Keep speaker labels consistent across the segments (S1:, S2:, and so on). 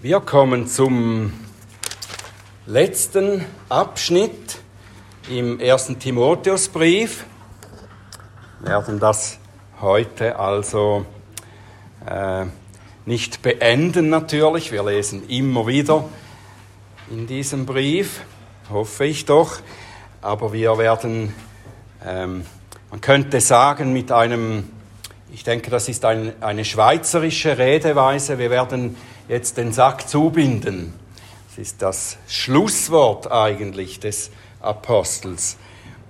S1: Wir kommen zum letzten Abschnitt im ersten Timotheusbrief. Wir werden das heute also äh, nicht beenden natürlich. Wir lesen immer wieder in diesem Brief, hoffe ich doch. Aber wir werden, ähm, man könnte sagen, mit einem, ich denke, das ist ein, eine schweizerische Redeweise, wir werden jetzt den Sack zubinden. Das ist das Schlusswort eigentlich des Apostels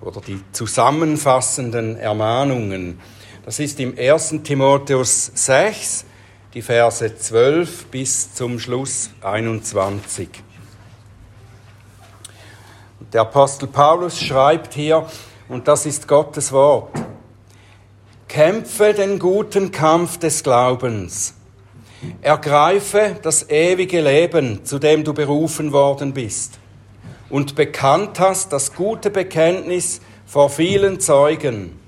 S1: oder die zusammenfassenden Ermahnungen. Das ist im 1. Timotheus 6, die Verse 12 bis zum Schluss 21. Der Apostel Paulus schreibt hier, und das ist Gottes Wort, Kämpfe den guten Kampf des Glaubens Ergreife das ewige Leben, zu dem du berufen worden bist und bekannt hast das gute Bekenntnis vor vielen Zeugen.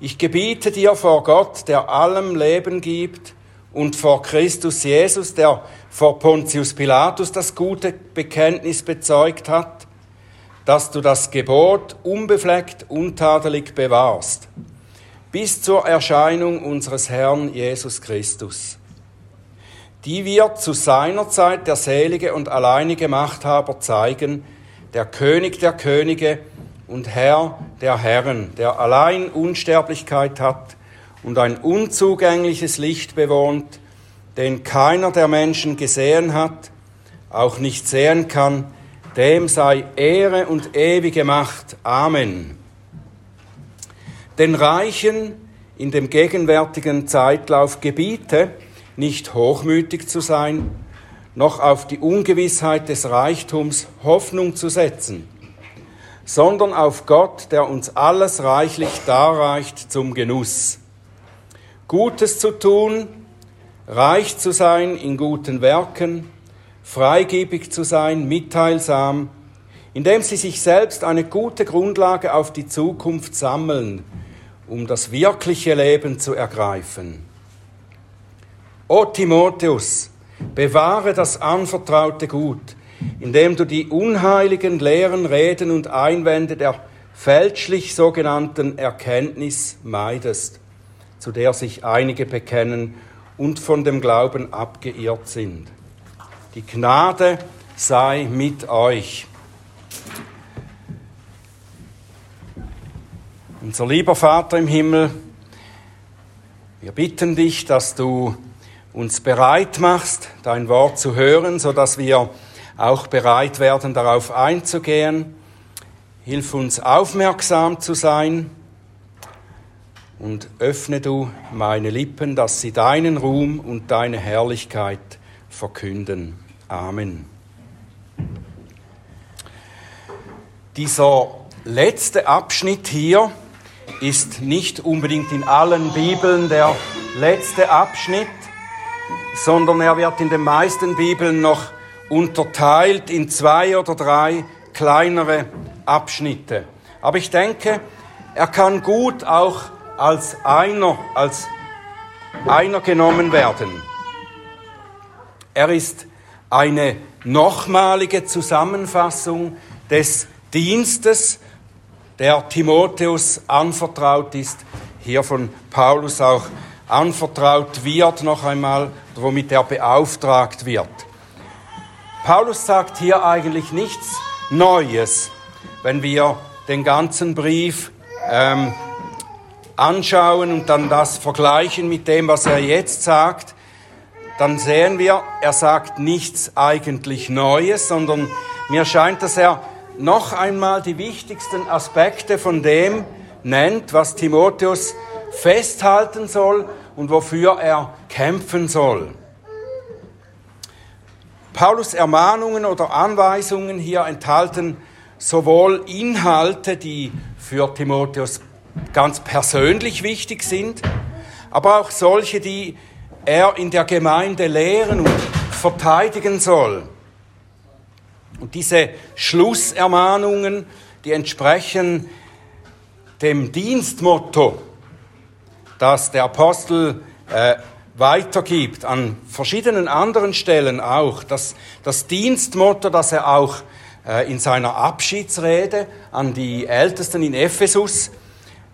S1: Ich gebiete dir vor Gott, der allem Leben gibt, und vor Christus Jesus, der vor Pontius Pilatus das gute Bekenntnis bezeugt hat, dass du das Gebot unbefleckt, untadelig bewahrst, bis zur Erscheinung unseres Herrn Jesus Christus die wird zu seiner Zeit der selige und alleinige Machthaber zeigen, der König der Könige und Herr der Herren, der allein Unsterblichkeit hat und ein unzugängliches Licht bewohnt, den keiner der Menschen gesehen hat, auch nicht sehen kann, dem sei Ehre und ewige Macht. Amen. Den Reichen in dem gegenwärtigen Zeitlauf gebiete, nicht hochmütig zu sein, noch auf die Ungewissheit des Reichtums Hoffnung zu setzen, sondern auf Gott, der uns alles reichlich darreicht zum Genuss. Gutes zu tun, reich zu sein in guten Werken, freigebig zu sein, mitteilsam, indem sie sich selbst eine gute Grundlage auf die Zukunft sammeln, um das wirkliche Leben zu ergreifen. O Timotheus, bewahre das anvertraute Gut, indem du die unheiligen leeren Reden und Einwände der fälschlich sogenannten Erkenntnis meidest, zu der sich einige bekennen und von dem Glauben abgeirrt sind. Die Gnade sei mit euch. Unser lieber Vater im Himmel, wir bitten dich, dass du uns bereit machst, dein Wort zu hören, so dass wir auch bereit werden, darauf einzugehen. Hilf uns aufmerksam zu sein und öffne du meine Lippen, dass sie deinen Ruhm und deine Herrlichkeit verkünden. Amen. Dieser letzte Abschnitt hier ist nicht unbedingt in allen Bibeln der letzte Abschnitt, sondern er wird in den meisten Bibeln noch unterteilt in zwei oder drei kleinere Abschnitte. Aber ich denke, er kann gut auch als einer, als einer genommen werden. Er ist eine nochmalige Zusammenfassung des Dienstes, der Timotheus anvertraut ist, hier von Paulus auch anvertraut wird noch einmal, womit er beauftragt wird. Paulus sagt hier eigentlich nichts Neues, wenn wir den ganzen Brief ähm, anschauen und dann das vergleichen mit dem, was er jetzt sagt, dann sehen wir, er sagt nichts eigentlich Neues, sondern mir scheint, dass er noch einmal die wichtigsten Aspekte von dem nennt, was Timotheus festhalten soll und wofür er kämpfen soll. Paulus Ermahnungen oder Anweisungen hier enthalten sowohl Inhalte, die für Timotheus ganz persönlich wichtig sind, aber auch solche, die er in der Gemeinde lehren und verteidigen soll. Und diese Schlussermahnungen, die entsprechen dem Dienstmotto das der Apostel äh, weitergibt, an verschiedenen anderen Stellen auch. Das, das Dienstmotto, das er auch äh, in seiner Abschiedsrede an die Ältesten in Ephesus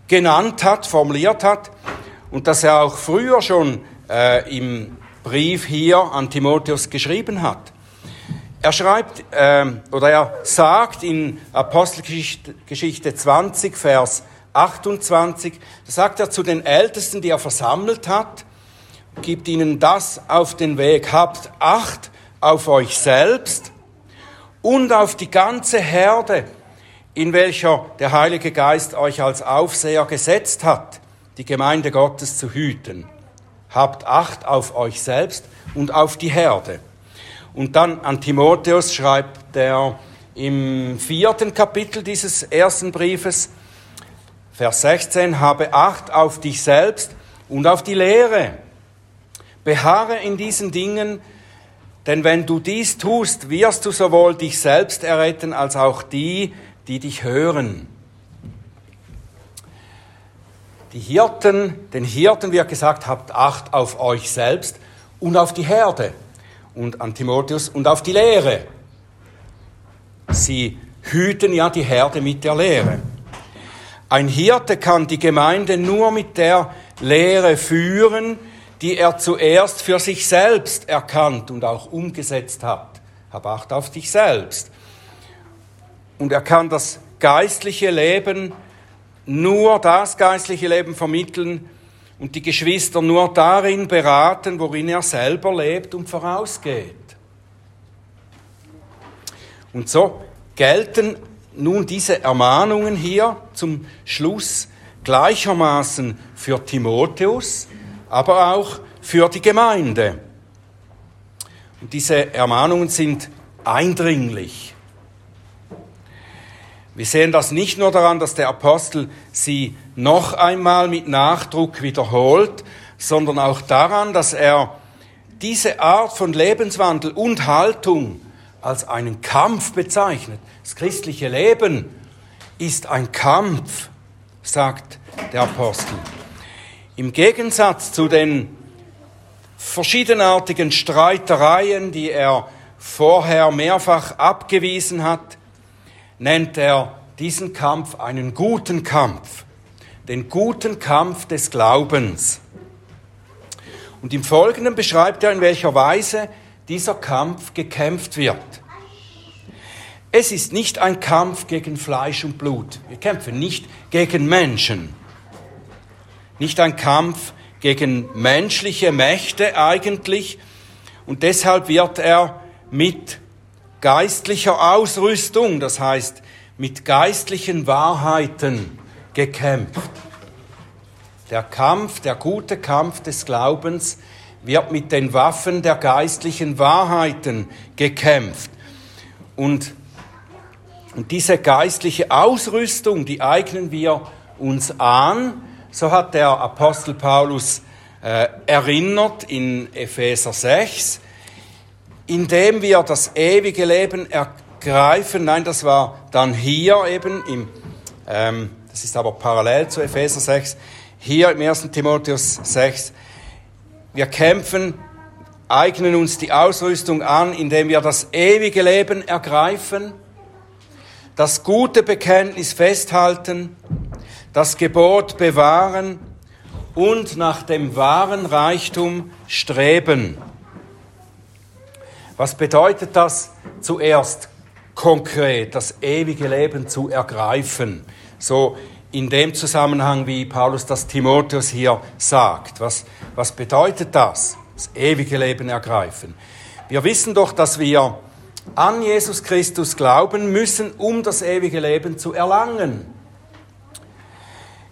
S1: genannt hat, formuliert hat und das er auch früher schon äh, im Brief hier an Timotheus geschrieben hat. Er schreibt äh, oder er sagt in Apostelgeschichte 20, Vers 28, da sagt er zu den Ältesten, die er versammelt hat, gibt ihnen das auf den Weg. Habt Acht auf euch selbst und auf die ganze Herde, in welcher der Heilige Geist euch als Aufseher gesetzt hat, die Gemeinde Gottes zu hüten. Habt Acht auf euch selbst und auf die Herde. Und dann an Timotheus schreibt er im vierten Kapitel dieses ersten Briefes, Vers 16, habe Acht auf dich selbst und auf die Lehre Beharre in diesen Dingen, denn wenn du dies tust, wirst du sowohl dich selbst erretten als auch die, die dich hören. Die Hirten, den Hirten wird gesagt, habt Acht auf euch selbst und auf die Herde und an Timotheus und auf die Lehre. Sie hüten ja die Herde mit der Lehre. Ein Hirte kann die Gemeinde nur mit der Lehre führen, die er zuerst für sich selbst erkannt und auch umgesetzt hat. Hab Acht auf dich selbst. Und er kann das geistliche Leben, nur das geistliche Leben vermitteln und die Geschwister nur darin beraten, worin er selber lebt und vorausgeht. Und so gelten nun diese Ermahnungen hier zum Schluss gleichermaßen für Timotheus, aber auch für die Gemeinde. Und diese Ermahnungen sind eindringlich. Wir sehen das nicht nur daran, dass der Apostel sie noch einmal mit Nachdruck wiederholt, sondern auch daran, dass er diese Art von Lebenswandel und Haltung als einen Kampf bezeichnet. Das christliche Leben ist ein Kampf, sagt der Apostel. Im Gegensatz zu den verschiedenartigen Streitereien, die er vorher mehrfach abgewiesen hat, nennt er diesen Kampf einen guten Kampf, den guten Kampf des Glaubens. Und im Folgenden beschreibt er, in welcher Weise dieser Kampf gekämpft wird. Es ist nicht ein Kampf gegen Fleisch und Blut. Wir kämpfen nicht gegen Menschen nicht ein Kampf gegen menschliche Mächte eigentlich. Und deshalb wird er mit geistlicher Ausrüstung, das heißt mit geistlichen Wahrheiten gekämpft. Der Kampf, der gute Kampf des Glaubens wird mit den Waffen der geistlichen Wahrheiten gekämpft. Und, und diese geistliche Ausrüstung, die eignen wir uns an, so hat der Apostel Paulus äh, erinnert in Epheser 6, indem wir das ewige Leben ergreifen. Nein, das war dann hier eben im, ähm, das ist aber parallel zu Epheser 6, hier im 1. Timotheus 6. Wir kämpfen, eignen uns die Ausrüstung an, indem wir das ewige Leben ergreifen, das gute Bekenntnis festhalten, das Gebot bewahren und nach dem wahren Reichtum streben. Was bedeutet das zuerst konkret, das ewige Leben zu ergreifen? So in dem Zusammenhang, wie Paulus das Timotheus hier sagt. Was, was bedeutet das? Das ewige Leben ergreifen. Wir wissen doch, dass wir an Jesus Christus glauben müssen, um das ewige Leben zu erlangen.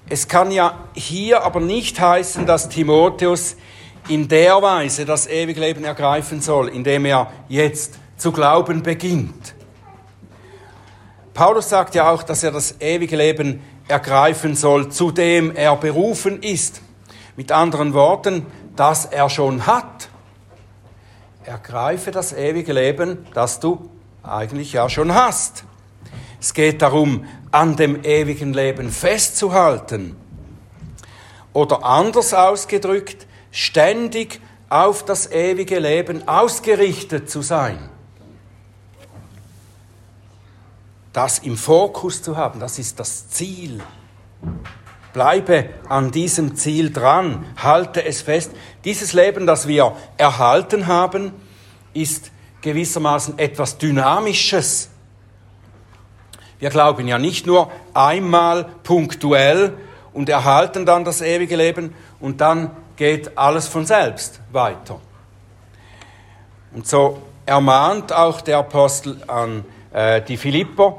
S1: Es kann ja hier aber nicht heißen, dass Timotheus in der Weise das ewige Leben ergreifen soll, indem er jetzt zu glauben beginnt. Paulus sagt ja auch, dass er das ewige Leben ergreifen soll, zu dem er berufen ist. Mit anderen Worten, das er schon hat. Ergreife das ewige Leben, das du eigentlich ja schon hast. Es geht darum, an dem ewigen Leben festzuhalten. Oder anders ausgedrückt, ständig auf das ewige Leben ausgerichtet zu sein. Das im Fokus zu haben, das ist das Ziel. Bleibe an diesem Ziel dran, halte es fest. Dieses Leben, das wir erhalten haben, ist gewissermaßen etwas Dynamisches. Wir glauben ja nicht nur einmal punktuell und erhalten dann das ewige Leben und dann geht alles von selbst weiter. Und so ermahnt auch der Apostel an äh, die Philipper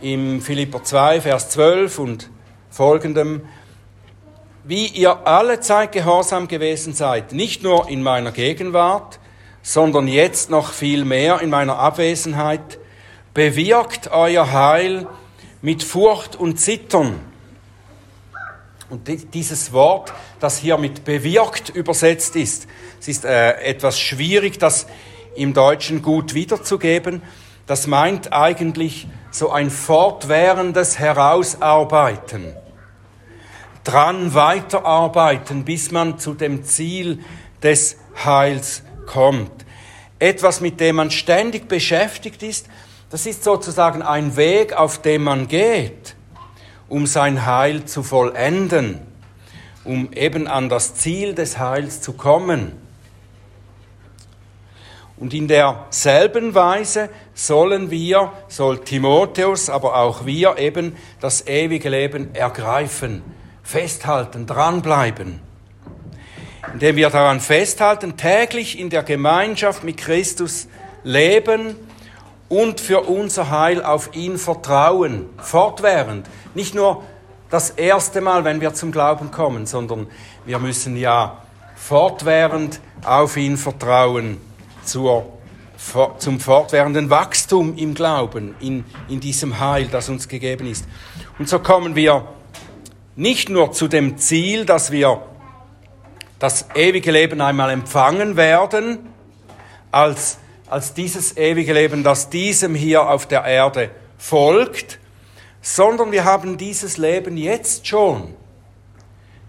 S1: im Philipper 2, Vers 12 und folgendem, wie ihr alle Zeit gehorsam gewesen seid, nicht nur in meiner Gegenwart, sondern jetzt noch viel mehr in meiner Abwesenheit, bewirkt euer Heil mit Furcht und Zittern. Und dieses Wort, das hier mit bewirkt übersetzt ist, es ist äh, etwas schwierig, das im Deutschen gut wiederzugeben. Das meint eigentlich so ein fortwährendes Herausarbeiten. Dran weiterarbeiten, bis man zu dem Ziel des Heils kommt. Etwas, mit dem man ständig beschäftigt ist, das ist sozusagen ein Weg, auf dem man geht, um sein Heil zu vollenden, um eben an das Ziel des Heils zu kommen. Und in derselben Weise sollen wir, soll Timotheus, aber auch wir eben das ewige Leben ergreifen, festhalten, dranbleiben indem wir daran festhalten, täglich in der Gemeinschaft mit Christus leben und für unser Heil auf ihn vertrauen, fortwährend. Nicht nur das erste Mal, wenn wir zum Glauben kommen, sondern wir müssen ja fortwährend auf ihn vertrauen zur, zum fortwährenden Wachstum im Glauben, in, in diesem Heil, das uns gegeben ist. Und so kommen wir nicht nur zu dem Ziel, dass wir das ewige Leben einmal empfangen werden, als, als dieses ewige Leben, das diesem hier auf der Erde folgt, sondern wir haben dieses Leben jetzt schon.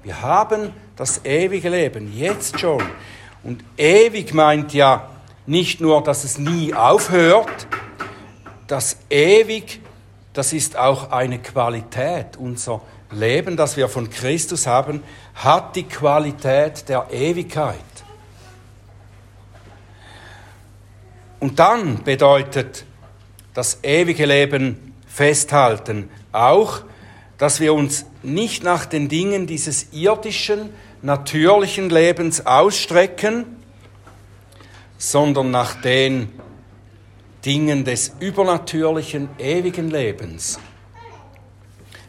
S1: Wir haben das ewige Leben jetzt schon. Und ewig meint ja nicht nur, dass es nie aufhört, das ewig, das ist auch eine Qualität. Unser Leben, das wir von Christus haben, hat die Qualität der Ewigkeit. Und dann bedeutet das ewige Leben festhalten auch, dass wir uns nicht nach den Dingen dieses irdischen, natürlichen Lebens ausstrecken, sondern nach den Dingen des übernatürlichen, ewigen Lebens.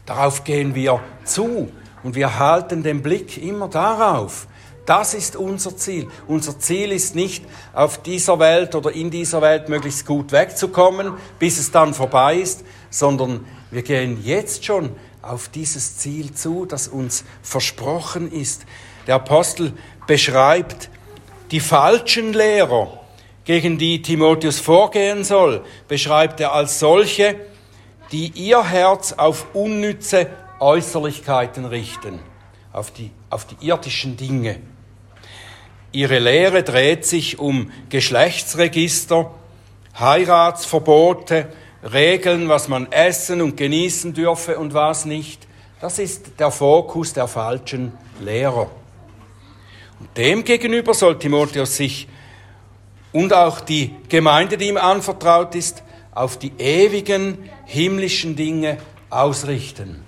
S1: Darauf gehen wir zu und wir halten den Blick immer darauf. Das ist unser Ziel. Unser Ziel ist nicht, auf dieser Welt oder in dieser Welt möglichst gut wegzukommen, bis es dann vorbei ist, sondern wir gehen jetzt schon auf dieses Ziel zu, das uns versprochen ist. Der Apostel beschreibt die falschen Lehrer, gegen die Timotheus vorgehen soll, beschreibt er als solche, die ihr Herz auf unnütze Äußerlichkeiten richten, auf die, auf die irdischen Dinge. Ihre Lehre dreht sich um Geschlechtsregister, Heiratsverbote, Regeln, was man essen und genießen dürfe und was nicht. Das ist der Fokus der falschen Lehrer. Demgegenüber soll Timotheus sich und auch die Gemeinde, die ihm anvertraut ist, auf die ewigen himmlischen Dinge ausrichten.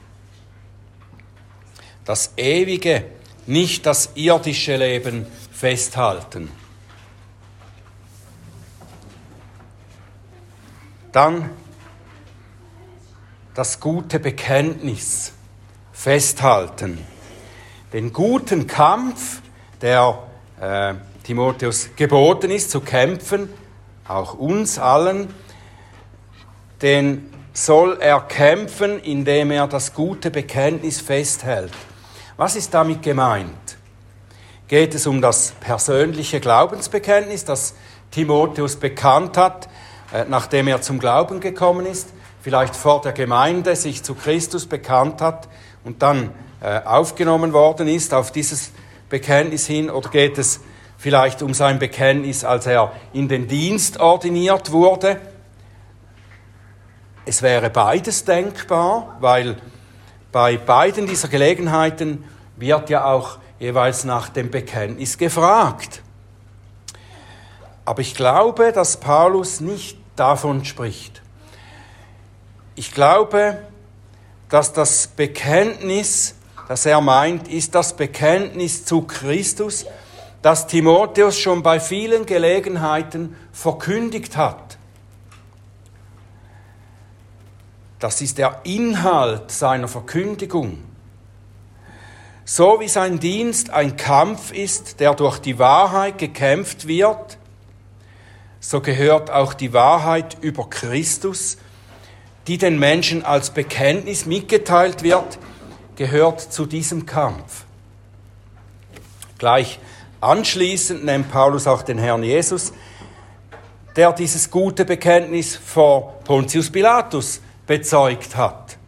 S1: Das ewige, nicht das irdische Leben festhalten. Dann das gute Bekenntnis festhalten. Den guten Kampf, der äh, Timotheus geboten ist zu kämpfen, auch uns allen, den soll er kämpfen, indem er das gute Bekenntnis festhält. Was ist damit gemeint? Geht es um das persönliche Glaubensbekenntnis, das Timotheus bekannt hat, äh, nachdem er zum Glauben gekommen ist, vielleicht vor der Gemeinde sich zu Christus bekannt hat und dann äh, aufgenommen worden ist auf dieses Bekenntnis hin oder geht es vielleicht um sein Bekenntnis, als er in den Dienst ordiniert wurde? Es wäre beides denkbar, weil bei beiden dieser Gelegenheiten wird ja auch jeweils nach dem Bekenntnis gefragt. Aber ich glaube, dass Paulus nicht davon spricht. Ich glaube, dass das Bekenntnis, das er meint, ist das Bekenntnis zu Christus, das Timotheus schon bei vielen Gelegenheiten verkündigt hat. Das ist der Inhalt seiner Verkündigung. So wie sein Dienst ein Kampf ist, der durch die Wahrheit gekämpft wird, so gehört auch die Wahrheit über Christus, die den Menschen als Bekenntnis mitgeteilt wird, gehört zu diesem Kampf. Gleich anschließend nennt Paulus auch den Herrn Jesus, der dieses gute Bekenntnis vor Pontius Pilatus bezeugt hat.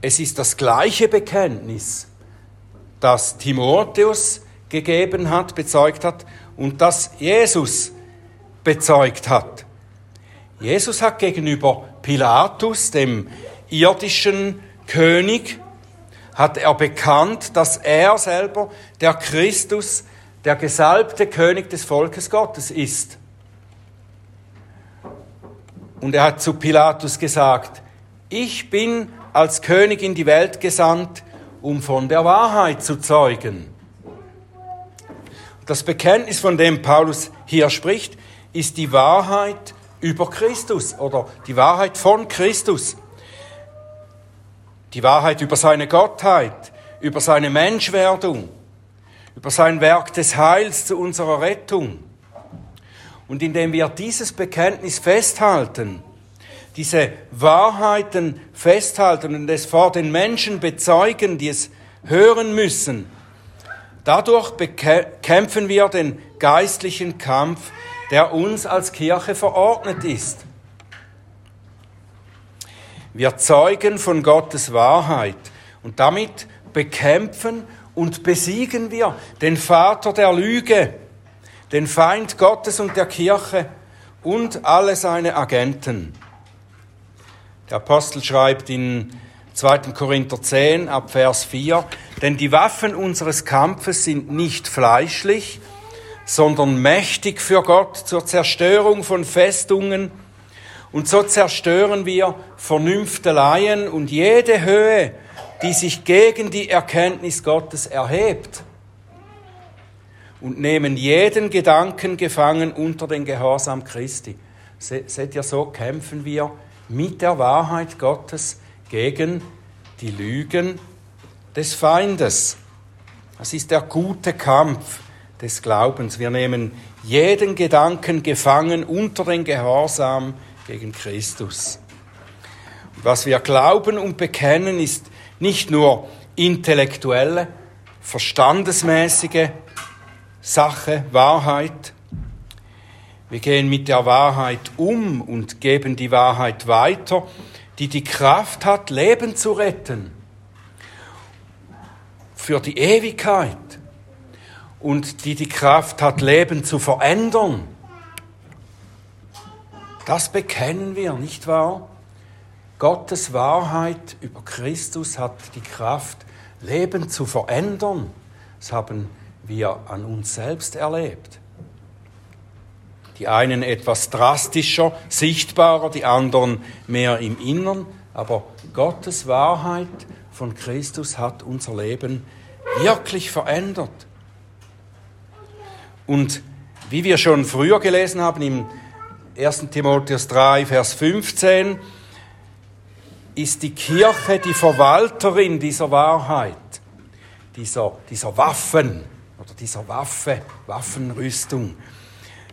S1: Es ist das gleiche Bekenntnis, das Timotheus gegeben hat, bezeugt hat und das Jesus bezeugt hat. Jesus hat gegenüber Pilatus, dem irdischen König, hat er bekannt, dass er selber der Christus, der gesalbte König des Volkes Gottes ist. Und er hat zu Pilatus gesagt, ich bin als König in die Welt gesandt, um von der Wahrheit zu zeugen. Das Bekenntnis, von dem Paulus hier spricht, ist die Wahrheit über Christus oder die Wahrheit von Christus. Die Wahrheit über seine Gottheit, über seine Menschwerdung, über sein Werk des Heils zu unserer Rettung. Und indem wir dieses Bekenntnis festhalten, diese Wahrheiten festhalten und es vor den Menschen bezeugen, die es hören müssen, dadurch bekämpfen wir den geistlichen Kampf, der uns als Kirche verordnet ist. Wir zeugen von Gottes Wahrheit und damit bekämpfen und besiegen wir den Vater der Lüge, den Feind Gottes und der Kirche und alle seine Agenten. Der Apostel schreibt in 2. Korinther 10 ab Vers 4, denn die Waffen unseres Kampfes sind nicht fleischlich, sondern mächtig für Gott zur Zerstörung von Festungen. Und so zerstören wir Vernünfteleien und jede Höhe, die sich gegen die Erkenntnis Gottes erhebt. Und nehmen jeden Gedanken gefangen unter den Gehorsam Christi. Seht ihr, so kämpfen wir mit der Wahrheit Gottes gegen die Lügen des Feindes. Das ist der gute Kampf des Glaubens. Wir nehmen jeden Gedanken gefangen unter den Gehorsam gegen Christus. Was wir glauben und bekennen, ist nicht nur intellektuelle, verstandesmäßige Sache, Wahrheit, wir gehen mit der Wahrheit um und geben die Wahrheit weiter, die die Kraft hat, Leben zu retten. Für die Ewigkeit. Und die die Kraft hat, Leben zu verändern. Das bekennen wir, nicht wahr? Gottes Wahrheit über Christus hat die Kraft, Leben zu verändern. Das haben wir an uns selbst erlebt. Die einen etwas drastischer, sichtbarer, die anderen mehr im Innern. Aber Gottes Wahrheit von Christus hat unser Leben wirklich verändert. Und wie wir schon früher gelesen haben im 1. Timotheus 3, Vers 15, ist die Kirche die Verwalterin dieser Wahrheit, dieser, dieser Waffen oder dieser Waffe, Waffenrüstung.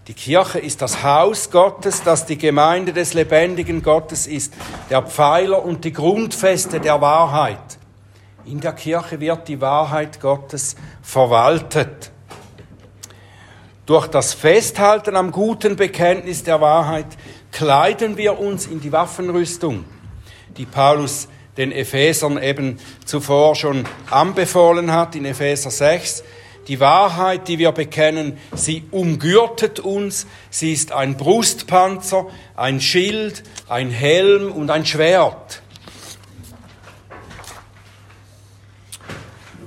S1: Die Kirche ist das Haus Gottes, das die Gemeinde des lebendigen Gottes ist, der Pfeiler und die Grundfeste der Wahrheit. In der Kirche wird die Wahrheit Gottes verwaltet. Durch das Festhalten am guten Bekenntnis der Wahrheit kleiden wir uns in die Waffenrüstung, die Paulus den Ephesern eben zuvor schon anbefohlen hat in Epheser 6. Die Wahrheit, die wir bekennen, sie umgürtet uns, sie ist ein Brustpanzer, ein Schild, ein Helm und ein Schwert.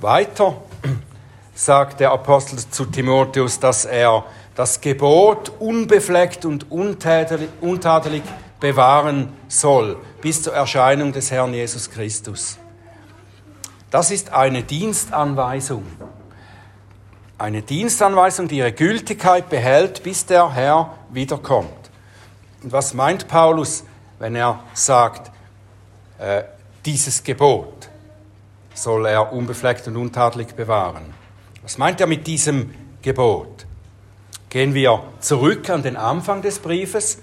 S1: Weiter sagt der Apostel zu Timotheus, dass er das Gebot unbefleckt und untadelig bewahren soll bis zur Erscheinung des Herrn Jesus Christus. Das ist eine Dienstanweisung. Eine Dienstanweisung, die ihre Gültigkeit behält, bis der Herr wiederkommt. Und was meint Paulus, wenn er sagt, äh, dieses Gebot soll er unbefleckt und untadelig bewahren? Was meint er mit diesem Gebot? Gehen wir zurück an den Anfang des Briefes.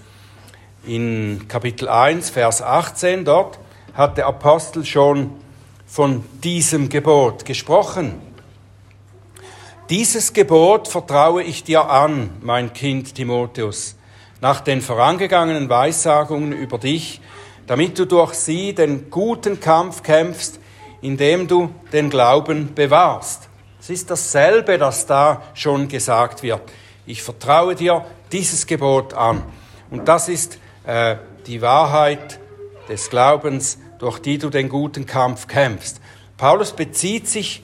S1: In Kapitel 1, Vers 18, dort hat der Apostel schon von diesem Gebot gesprochen. Dieses Gebot vertraue ich dir an, mein Kind Timotheus, nach den vorangegangenen Weissagungen über dich, damit du durch sie den guten Kampf kämpfst, indem du den Glauben bewahrst. Es ist dasselbe, das da schon gesagt wird. Ich vertraue dir dieses Gebot an. Und das ist äh, die Wahrheit des Glaubens, durch die du den guten Kampf kämpfst. Paulus bezieht sich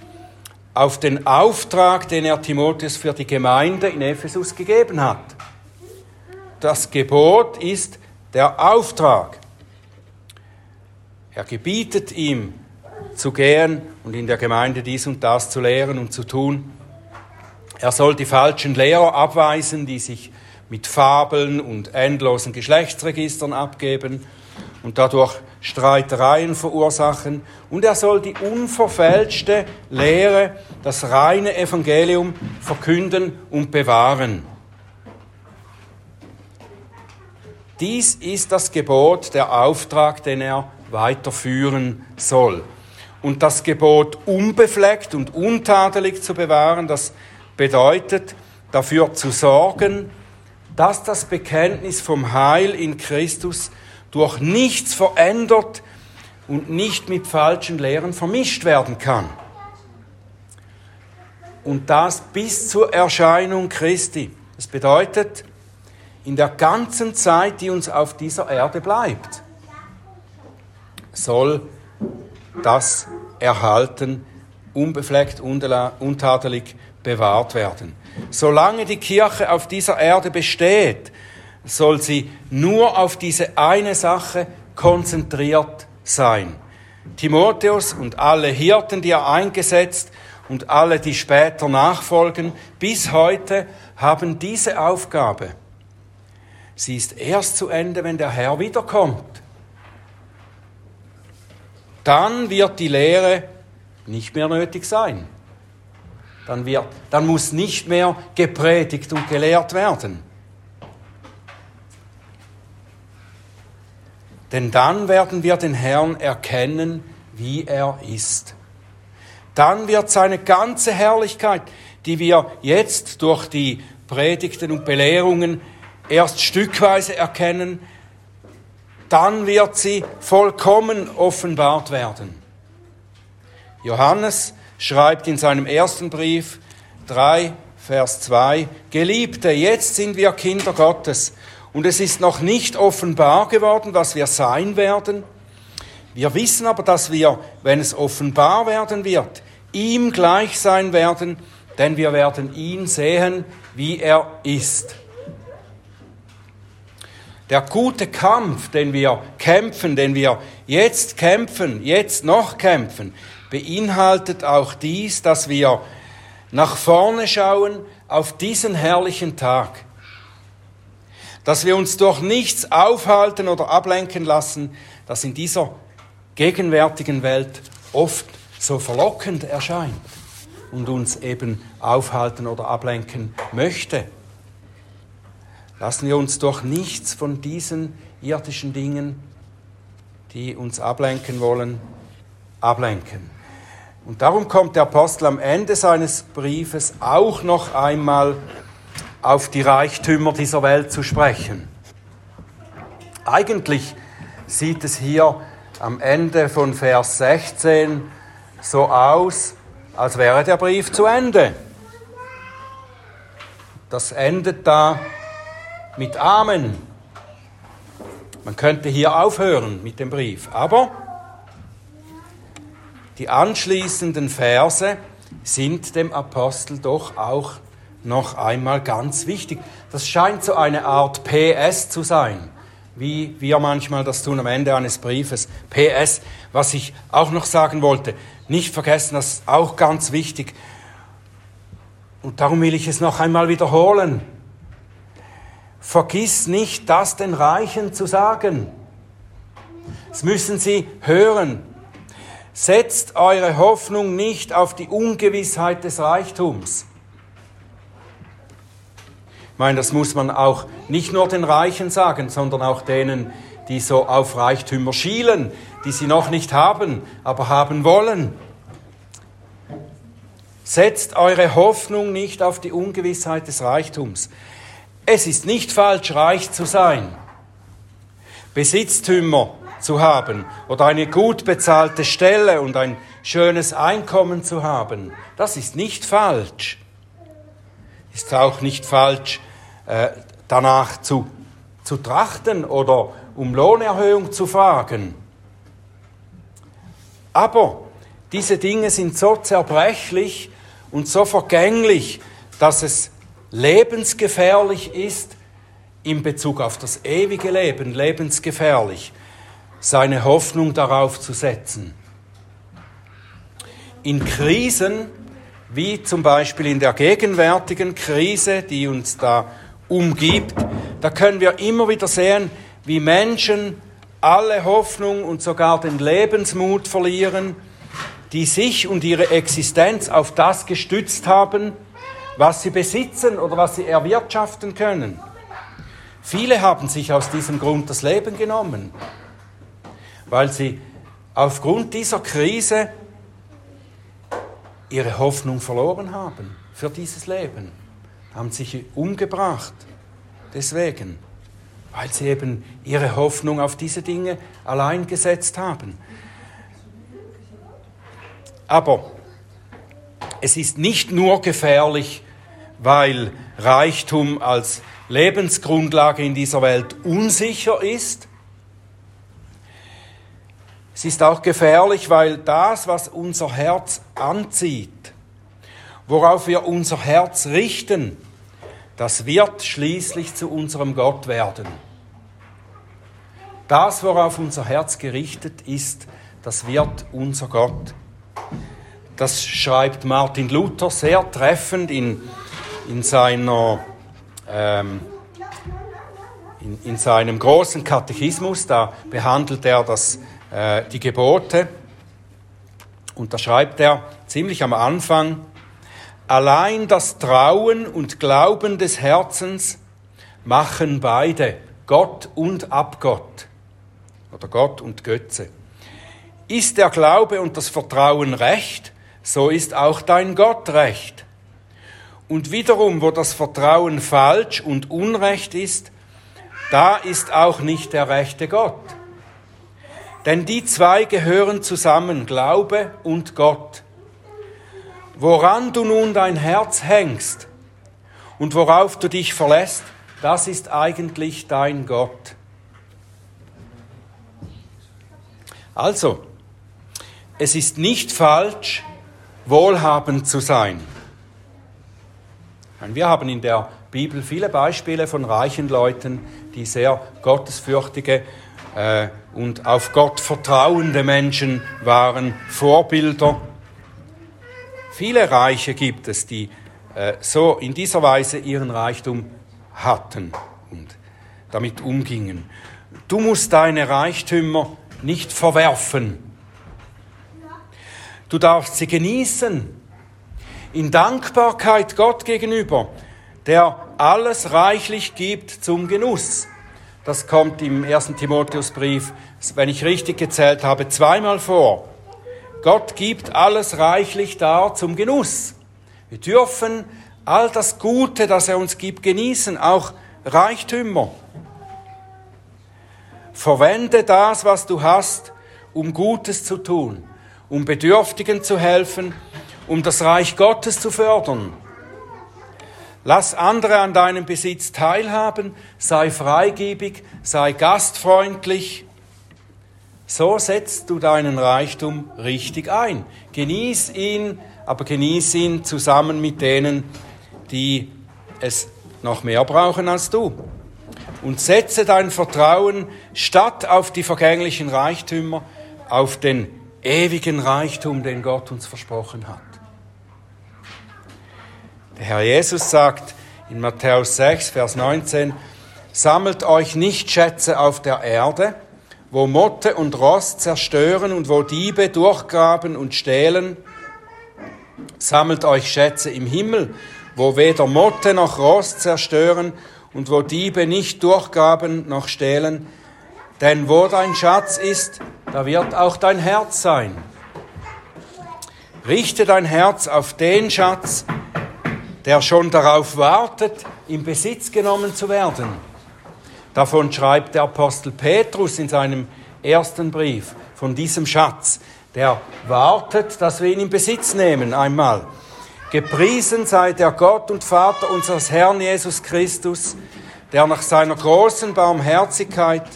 S1: auf den Auftrag, den er Timotheus für die Gemeinde in Ephesus gegeben hat. Das Gebot ist der Auftrag. Er gebietet ihm zu gehen und in der Gemeinde dies und das zu lehren und zu tun. Er soll die falschen Lehrer abweisen, die sich mit Fabeln und endlosen Geschlechtsregistern abgeben und dadurch Streitereien verursachen. Und er soll die unverfälschte Lehre, das reine Evangelium verkünden und bewahren. Dies ist das Gebot, der Auftrag, den er weiterführen soll. Und das Gebot unbefleckt und untadelig zu bewahren, das bedeutet, dafür zu sorgen, dass das Bekenntnis vom Heil in Christus durch nichts verändert und nicht mit falschen Lehren vermischt werden kann. Und das bis zur Erscheinung Christi. Das bedeutet, in der ganzen Zeit, die uns auf dieser Erde bleibt, soll das erhalten, unbefleckt, untadelig bewahrt werden. Solange die Kirche auf dieser Erde besteht, soll sie nur auf diese eine Sache konzentriert sein. Timotheus und alle Hirten, die er eingesetzt und alle, die später nachfolgen, bis heute haben diese Aufgabe. Sie ist erst zu Ende, wenn der Herr wiederkommt. Dann wird die Lehre nicht mehr nötig sein dann, wird, dann muss nicht mehr gepredigt und gelehrt werden. Denn dann werden wir den Herrn erkennen, wie er ist. Dann wird seine ganze Herrlichkeit, die wir jetzt durch die Predigten und Belehrungen erst stückweise erkennen, dann wird sie vollkommen offenbart werden. Johannes schreibt in seinem ersten Brief 3, Vers 2, Geliebte, jetzt sind wir Kinder Gottes und es ist noch nicht offenbar geworden, was wir sein werden. Wir wissen aber, dass wir, wenn es offenbar werden wird, ihm gleich sein werden, denn wir werden ihn sehen, wie er ist. Der gute Kampf, den wir kämpfen, den wir jetzt kämpfen, jetzt noch kämpfen, beinhaltet auch dies, dass wir nach vorne schauen auf diesen herrlichen Tag. Dass wir uns durch nichts aufhalten oder ablenken lassen, das in dieser gegenwärtigen Welt oft so verlockend erscheint und uns eben aufhalten oder ablenken möchte. Lassen wir uns durch nichts von diesen irdischen Dingen, die uns ablenken wollen, ablenken. Und darum kommt der Apostel am Ende seines Briefes auch noch einmal auf die Reichtümer dieser Welt zu sprechen. Eigentlich sieht es hier am Ende von Vers 16 so aus, als wäre der Brief zu Ende. Das endet da mit Amen. Man könnte hier aufhören mit dem Brief, aber die anschließenden Verse sind dem Apostel doch auch noch einmal ganz wichtig. Das scheint so eine Art PS zu sein, wie wir manchmal das tun am Ende eines Briefes. PS, was ich auch noch sagen wollte, nicht vergessen, das ist auch ganz wichtig. Und darum will ich es noch einmal wiederholen. Vergiss nicht, das den Reichen zu sagen. Das müssen sie hören. Setzt eure Hoffnung nicht auf die Ungewissheit des Reichtums. Ich meine, das muss man auch nicht nur den Reichen sagen, sondern auch denen, die so auf Reichtümer schielen, die sie noch nicht haben, aber haben wollen. Setzt eure Hoffnung nicht auf die Ungewissheit des Reichtums. Es ist nicht falsch, reich zu sein, Besitztümer zu haben oder eine gut bezahlte Stelle und ein schönes Einkommen zu haben. Das ist nicht falsch. Ist auch nicht falsch, äh, danach zu, zu trachten oder um Lohnerhöhung zu fragen. Aber diese Dinge sind so zerbrechlich und so vergänglich, dass es lebensgefährlich ist in Bezug auf das ewige Leben, lebensgefährlich, seine Hoffnung darauf zu setzen. In Krisen, wie zum Beispiel in der gegenwärtigen Krise, die uns da umgibt, da können wir immer wieder sehen, wie Menschen alle Hoffnung und sogar den Lebensmut verlieren, die sich und ihre Existenz auf das gestützt haben, was sie besitzen oder was sie erwirtschaften können. Viele haben sich aus diesem Grund das Leben genommen, weil sie aufgrund dieser Krise ihre Hoffnung verloren haben für dieses Leben, haben sich umgebracht. Deswegen, weil sie eben ihre Hoffnung auf diese Dinge allein gesetzt haben. Aber es ist nicht nur gefährlich, weil Reichtum als Lebensgrundlage in dieser Welt unsicher ist. Es ist auch gefährlich, weil das, was unser Herz anzieht, worauf wir unser Herz richten, das wird schließlich zu unserem Gott werden. Das, worauf unser Herz gerichtet ist, das wird unser Gott. Das schreibt Martin Luther sehr treffend in, in, seiner, ähm, in, in, seinem großen Katechismus. Da behandelt er das, äh, die Gebote. Und da schreibt er ziemlich am Anfang, allein das Trauen und Glauben des Herzens machen beide, Gott und Abgott oder Gott und Götze. Ist der Glaube und das Vertrauen recht, so ist auch dein Gott recht. Und wiederum, wo das Vertrauen falsch und unrecht ist, da ist auch nicht der rechte Gott. Denn die zwei gehören zusammen, Glaube und Gott. Woran du nun dein Herz hängst und worauf du dich verlässt, das ist eigentlich dein Gott. Also, es ist nicht falsch, wohlhabend zu sein. Wir haben in der Bibel viele Beispiele von reichen Leuten, die sehr gottesfürchtige äh, und auf Gott vertrauende Menschen waren, Vorbilder. Viele Reiche gibt es, die äh, so in dieser Weise ihren Reichtum hatten und damit umgingen. Du musst deine Reichtümer nicht verwerfen Du darfst sie genießen. In Dankbarkeit Gott gegenüber, der alles reichlich gibt zum Genuss. Das kommt im 1. Timotheusbrief, wenn ich richtig gezählt habe, zweimal vor. Gott gibt alles reichlich dar zum Genuss. Wir dürfen all das Gute, das er uns gibt, genießen, auch Reichtümer. Verwende das, was du hast, um Gutes zu tun, um Bedürftigen zu helfen, um das Reich Gottes zu fördern. Lass andere an deinem Besitz teilhaben, sei freigebig, sei gastfreundlich. So setzt du deinen Reichtum richtig ein. Genieß ihn, aber genieß ihn zusammen mit denen, die es noch mehr brauchen als du. Und setze dein Vertrauen statt auf die vergänglichen Reichtümer, auf den ewigen Reichtum, den Gott uns versprochen hat. Der Herr Jesus sagt in Matthäus 6, Vers 19, Sammelt euch nicht Schätze auf der Erde, wo Motte und Rost zerstören und wo Diebe durchgraben und stehlen. Sammelt euch Schätze im Himmel, wo weder Motte noch Rost zerstören und wo Diebe nicht durchgraben noch stehlen. Denn wo dein Schatz ist, da wird auch dein Herz sein. Richte dein Herz auf den Schatz, der schon darauf wartet, in Besitz genommen zu werden. Davon schreibt der Apostel Petrus in seinem ersten Brief, von diesem Schatz, der wartet, dass wir ihn in Besitz nehmen einmal. Gepriesen sei der Gott und Vater unseres Herrn Jesus Christus, der nach seiner großen Barmherzigkeit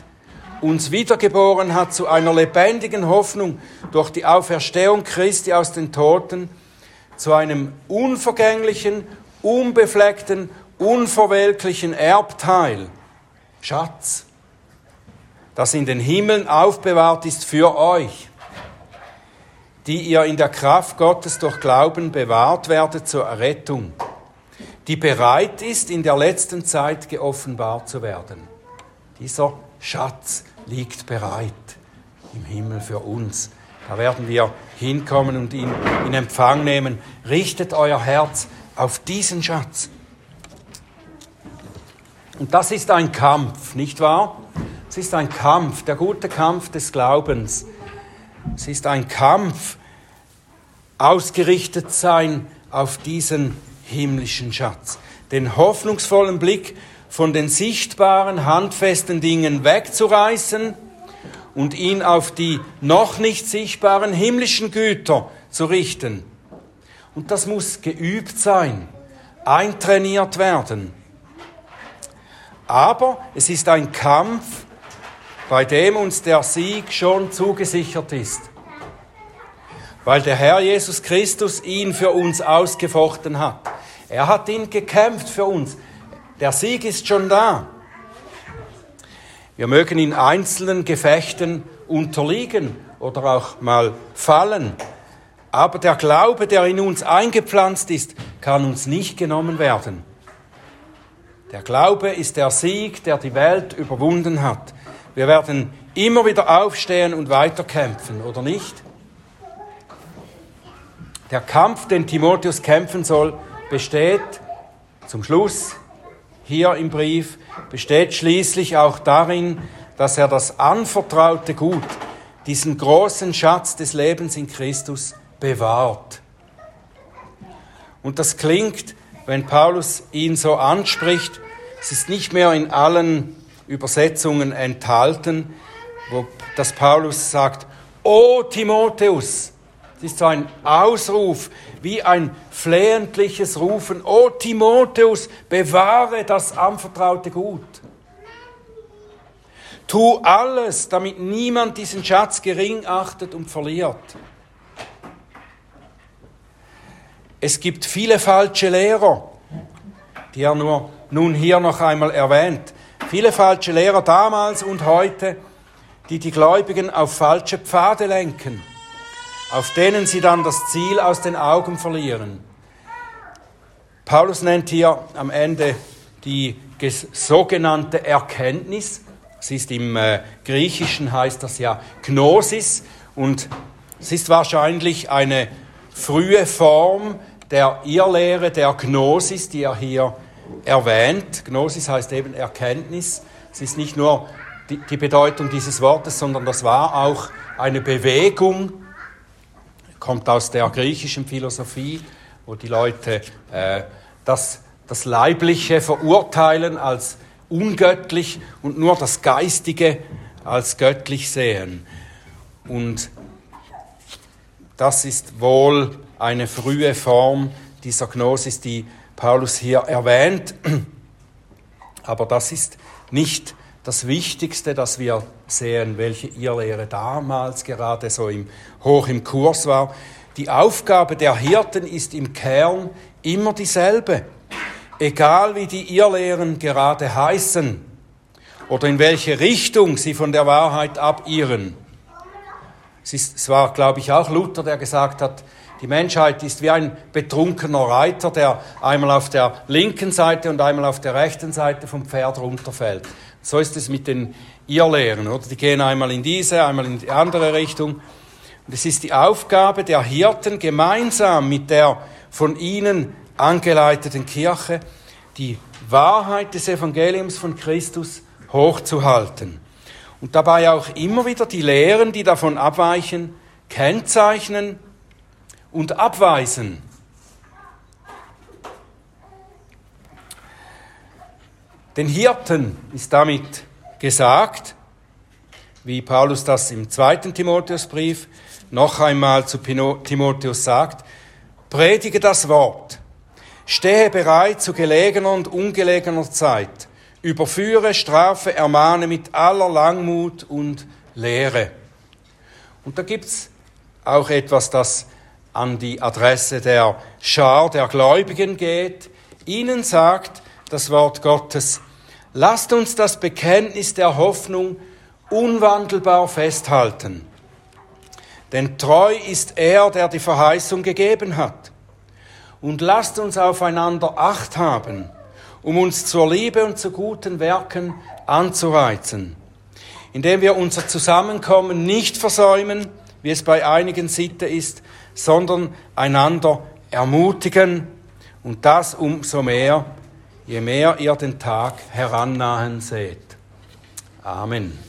S1: uns wiedergeboren hat zu einer lebendigen Hoffnung durch die Auferstehung Christi aus den Toten, zu einem unvergänglichen, unbefleckten, unverwelklichen Erbteil, Schatz, das in den Himmeln aufbewahrt ist für euch, die ihr in der Kraft Gottes durch Glauben bewahrt werdet zur Errettung, die bereit ist, in der letzten Zeit geoffenbart zu werden. Dieser Schatz liegt bereit im Himmel für uns. Da werden wir hinkommen und ihn in Empfang nehmen. Richtet euer Herz auf diesen Schatz. Und das ist ein Kampf, nicht wahr? Es ist ein Kampf, der gute Kampf des Glaubens. Es ist ein Kampf, ausgerichtet sein auf diesen himmlischen Schatz. Den hoffnungsvollen Blick von den sichtbaren, handfesten Dingen wegzureißen und ihn auf die noch nicht sichtbaren himmlischen Güter zu richten. Und das muss geübt sein, eintrainiert werden. Aber es ist ein Kampf, bei dem uns der Sieg schon zugesichert ist. Weil der Herr Jesus Christus ihn für uns ausgefochten hat. Er hat ihn gekämpft für uns. Der Sieg ist schon da. Wir mögen in einzelnen Gefechten unterliegen oder auch mal fallen. Aber der Glaube, der in uns eingepflanzt ist, kann uns nicht genommen werden. Der Glaube ist der Sieg, der die Welt überwunden hat. Wir werden immer wieder aufstehen und weiterkämpfen, oder nicht? Der Kampf, den Timotheus kämpfen soll, besteht zum Schluss hier im Brief besteht schließlich auch darin, dass er das anvertraute Gut, diesen großen Schatz des Lebens in Christus, bewahrt. Und das klingt, wenn Paulus ihn so anspricht, es ist nicht mehr in allen Übersetzungen enthalten, wo das Paulus sagt, O Timotheus, es ist so ein Ausruf, wie ein flehentliches Rufen, O Timotheus, bewahre das anvertraute Gut. Tu alles, damit niemand diesen Schatz gering achtet und verliert. Es gibt viele falsche Lehrer, die er nur nun hier noch einmal erwähnt. Viele falsche Lehrer damals und heute, die die Gläubigen auf falsche Pfade lenken auf denen sie dann das Ziel aus den Augen verlieren. Paulus nennt hier am Ende die sogenannte Erkenntnis. Es ist im äh, Griechischen heißt das ja Gnosis und es ist wahrscheinlich eine frühe Form der Irrlehre der Gnosis, die er hier erwähnt. Gnosis heißt eben Erkenntnis. Es ist nicht nur die, die Bedeutung dieses Wortes, sondern das war auch eine Bewegung kommt aus der griechischen Philosophie, wo die Leute äh, das, das Leibliche verurteilen als ungöttlich und nur das Geistige als göttlich sehen. Und das ist wohl eine frühe Form dieser Gnosis, die Paulus hier erwähnt. Aber das ist nicht das Wichtigste, dass wir sehen, welche Irrlehre damals gerade so im, hoch im Kurs war. Die Aufgabe der Hirten ist im Kern immer dieselbe. Egal wie die Irrlehren gerade heißen oder in welche Richtung sie von der Wahrheit abirren. Es, ist, es war, glaube ich, auch Luther, der gesagt hat, die Menschheit ist wie ein betrunkener Reiter, der einmal auf der linken Seite und einmal auf der rechten Seite vom Pferd runterfällt. So ist es mit den Irrlehren, oder? Die gehen einmal in diese, einmal in die andere Richtung. Und es ist die Aufgabe der Hirten, gemeinsam mit der von ihnen angeleiteten Kirche, die Wahrheit des Evangeliums von Christus hochzuhalten und dabei auch immer wieder die Lehren, die davon abweichen, kennzeichnen und abweisen. Den Hirten ist damit gesagt, wie Paulus das im zweiten Timotheusbrief noch einmal zu Timotheus sagt, predige das Wort, stehe bereit zu gelegener und ungelegener Zeit, überführe, strafe, ermahne mit aller Langmut und Lehre. Und da gibt's auch etwas, das an die Adresse der Schar der Gläubigen geht. Ihnen sagt das Wort Gottes, lasst uns das Bekenntnis der Hoffnung unwandelbar festhalten. Denn treu ist er, der die Verheißung gegeben hat. Und lasst uns aufeinander Acht haben um uns zur Liebe und zu guten Werken anzureizen, indem wir unser Zusammenkommen nicht versäumen, wie es bei einigen Sitte ist, sondern einander ermutigen und das umso mehr, je mehr ihr den Tag herannahen seht. Amen.